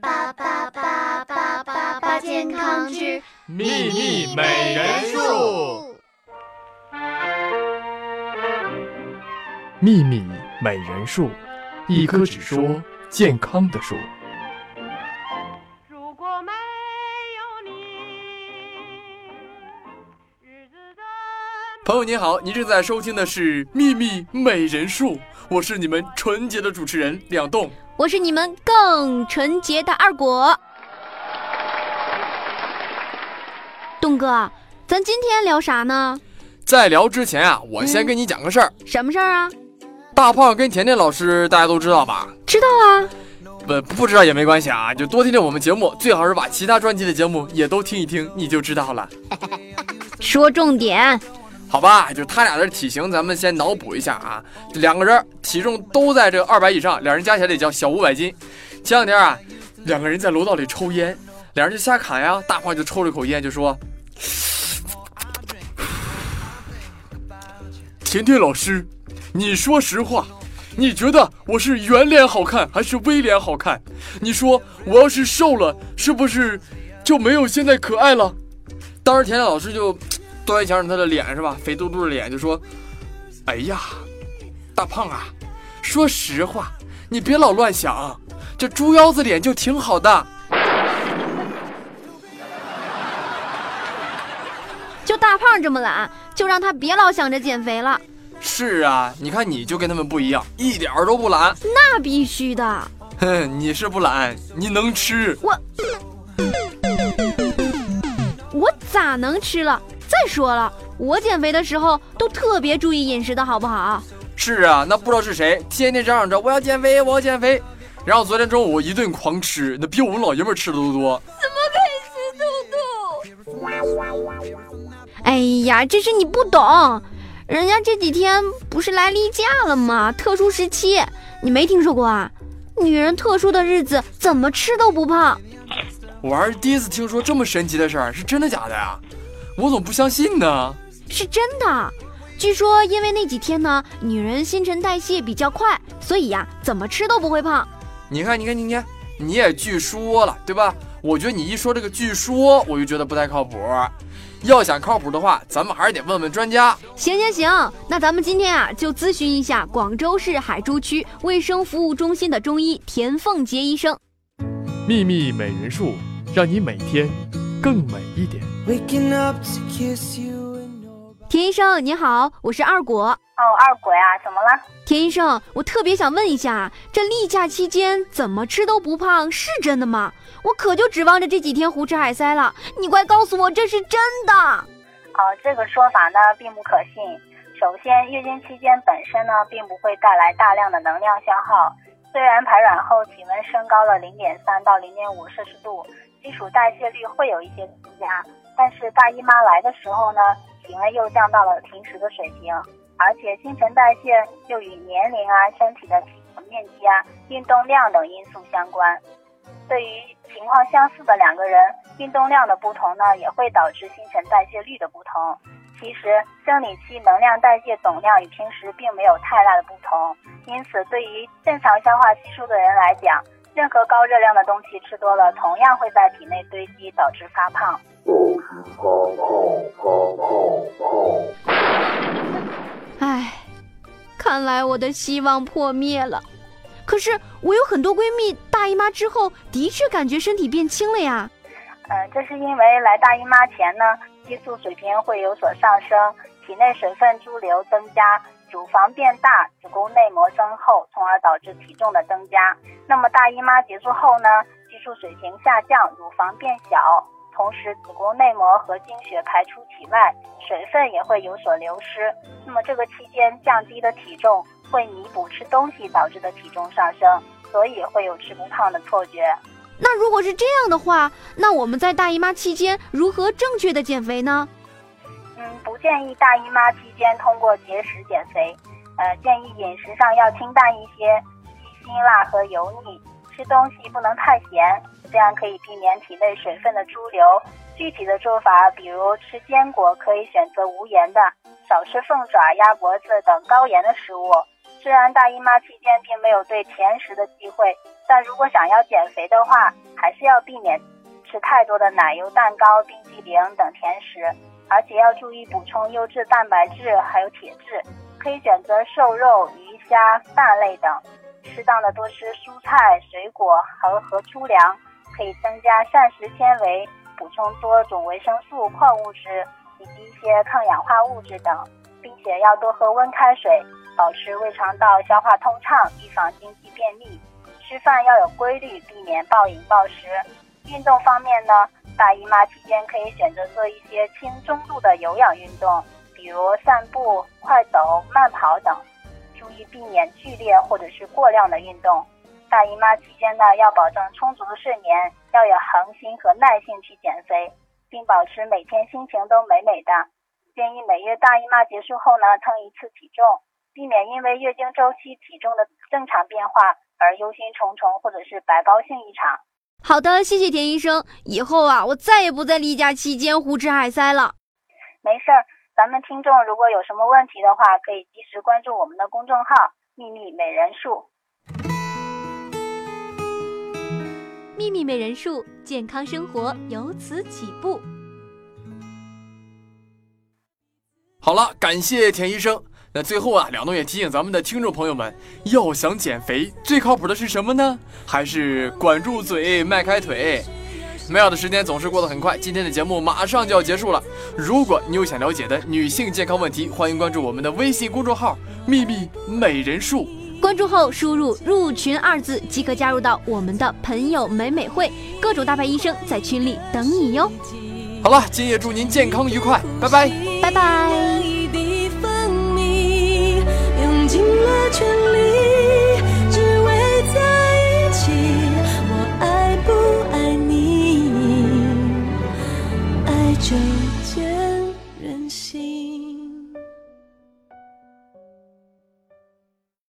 八八八八八八健康之秘密美人树。秘密美人树，一棵只说健康的树。朋友您好，您正在收听的是《秘密美人术》，我是你们纯洁的主持人两栋。我是你们更纯洁的二果。栋哥，咱今天聊啥呢？在聊之前啊，我先跟你讲个事儿。什么事儿啊？大胖跟甜甜老师大家都知道吧？知道啊。不不知道也没关系啊，就多听听我们节目，最好是把其他专辑的节目也都听一听，你就知道了。说重点。好吧，就他俩的体型，咱们先脑补一下啊。两个人体重都在这二百以上，两人加起来得叫小五百斤。前两天啊，两个人在楼道里抽烟，两人就瞎侃呀。大胖就抽了一口烟，就说：“甜甜老师，你说实话，你觉得我是圆脸好看还是微脸好看？你说我要是瘦了，是不是就没有现在可爱了？”当时甜甜老师就。端详着他的脸是吧？肥嘟嘟的脸就说：“哎呀，大胖啊，说实话，你别老乱想，这猪腰子脸就挺好的。”就大胖这么懒，就让他别老想着减肥了。是啊，你看你就跟他们不一样，一点都不懒。那必须的。哼，你是不懒，你能吃。我我咋能吃了？再说了，我减肥的时候都特别注意饮食的好不好？是啊，那不知道是谁天天嚷嚷着我要减肥，我要减肥，然后昨天中午一顿狂吃，那比我们老爷们吃的都多。怎么可以吃豆豆？哎呀，这是你不懂，人家这几天不是来例假了吗？特殊时期，你没听说过啊？女人特殊的日子怎么吃都不胖。我还是第一次听说这么神奇的事儿，是真的假的呀？我怎么不相信呢？是真的，据说因为那几天呢，女人新陈代谢比较快，所以呀，怎么吃都不会胖。你看，你看，你看，你也据说了，对吧？我觉得你一说这个据说，我就觉得不太靠谱。要想靠谱的话，咱们还是得问问专家。行行行，那咱们今天啊，就咨询一下广州市海珠区卫生服务中心的中医田凤杰医生。秘密美人术，让你每天更美一点。田医生你好，我是二果。哦，二果呀，怎么了？田医生，我特别想问一下，这例假期间怎么吃都不胖是真的吗？我可就指望着这几天胡吃海塞了，你快告诉我这是真的。哦，这个说法呢并不可信。首先，月经期间本身呢并不会带来大量的能量消耗，虽然排卵后体温升高了零点三到零点五摄氏度，基础代谢率会有一些增加。但是大姨妈来的时候呢，体温又降到了平时的水平，而且新陈代谢又与年龄啊、身体的体面积啊、运动量等因素相关。对于情况相似的两个人，运动量的不同呢，也会导致新陈代谢率的不同。其实生理期能量代谢总量与平时并没有太大的不同，因此对于正常消化吸收的人来讲，任何高热量的东西吃多了，同样会在体内堆积，导致发胖。唉，看来我的希望破灭了。可是我有很多闺蜜大姨妈之后的确感觉身体变轻了呀。呃，这是因为来大姨妈前呢，激素水平会有所上升，体内水分潴留增加，乳房变大，子宫内膜增厚，从而导致体重的增加。那么大姨妈结束后呢，激素水平下降，乳房变小。同时，子宫内膜和经血排出体外，水分也会有所流失。那么这个期间降低的体重会弥补吃东西导致的体重上升，所以会有吃不胖的错觉。那如果是这样的话，那我们在大姨妈期间如何正确的减肥呢？建议大姨妈期间通过节食减肥。呃，建议饮食上要清淡一些，忌辛辣和油腻，吃东西不能太咸。这样可以避免体内水分的潴留。具体的做法，比如吃坚果可以选择无盐的，少吃凤爪、鸭脖子等高盐的食物。虽然大姨妈期间并没有对甜食的忌讳，但如果想要减肥的话，还是要避免吃太多的奶油蛋糕、冰激凌等甜食，而且要注意补充优质蛋白质还有铁质，可以选择瘦肉、鱼虾、蛋类等，适当的多吃蔬菜、水果和和粗粮，可以增加膳食纤维，补充多种维生素、矿物质以及一些抗氧化物质等，并且要多喝温开水。保持胃肠道消化通畅，预防经济便秘。吃饭要有规律，避免暴饮暴食。运动方面呢，大姨妈期间可以选择做一些轻中度的有氧运动，比如散步、快走、慢跑等。注意避免剧烈或者是过量的运动。大姨妈期间呢，要保证充足的睡眠，要有恒心和耐性去减肥，并保持每天心情都美美的。建议每月大姨妈结束后呢，称一次体重。避免因为月经周期体重的正常变化而忧心忡忡，或者是白高兴一场。好的，谢谢田医生。以后啊，我再也不在例假期间胡吃海塞了。没事儿，咱们听众如果有什么问题的话，可以及时关注我们的公众号“秘密美人术”。秘密美人术，健康生活由此起步。好了，感谢田医生。那最后啊，两东也提醒咱们的听众朋友们，要想减肥，最靠谱的是什么呢？还是管住嘴，迈开腿。美好的时间总是过得很快，今天的节目马上就要结束了。如果你有想了解的女性健康问题，欢迎关注我们的微信公众号“秘密美人术”。关注后输入“入群”二字即可加入到我们的朋友美美会，各种大牌医生在群里等你哟。好了，今夜祝您健康愉快，拜拜，拜拜。尽了全力，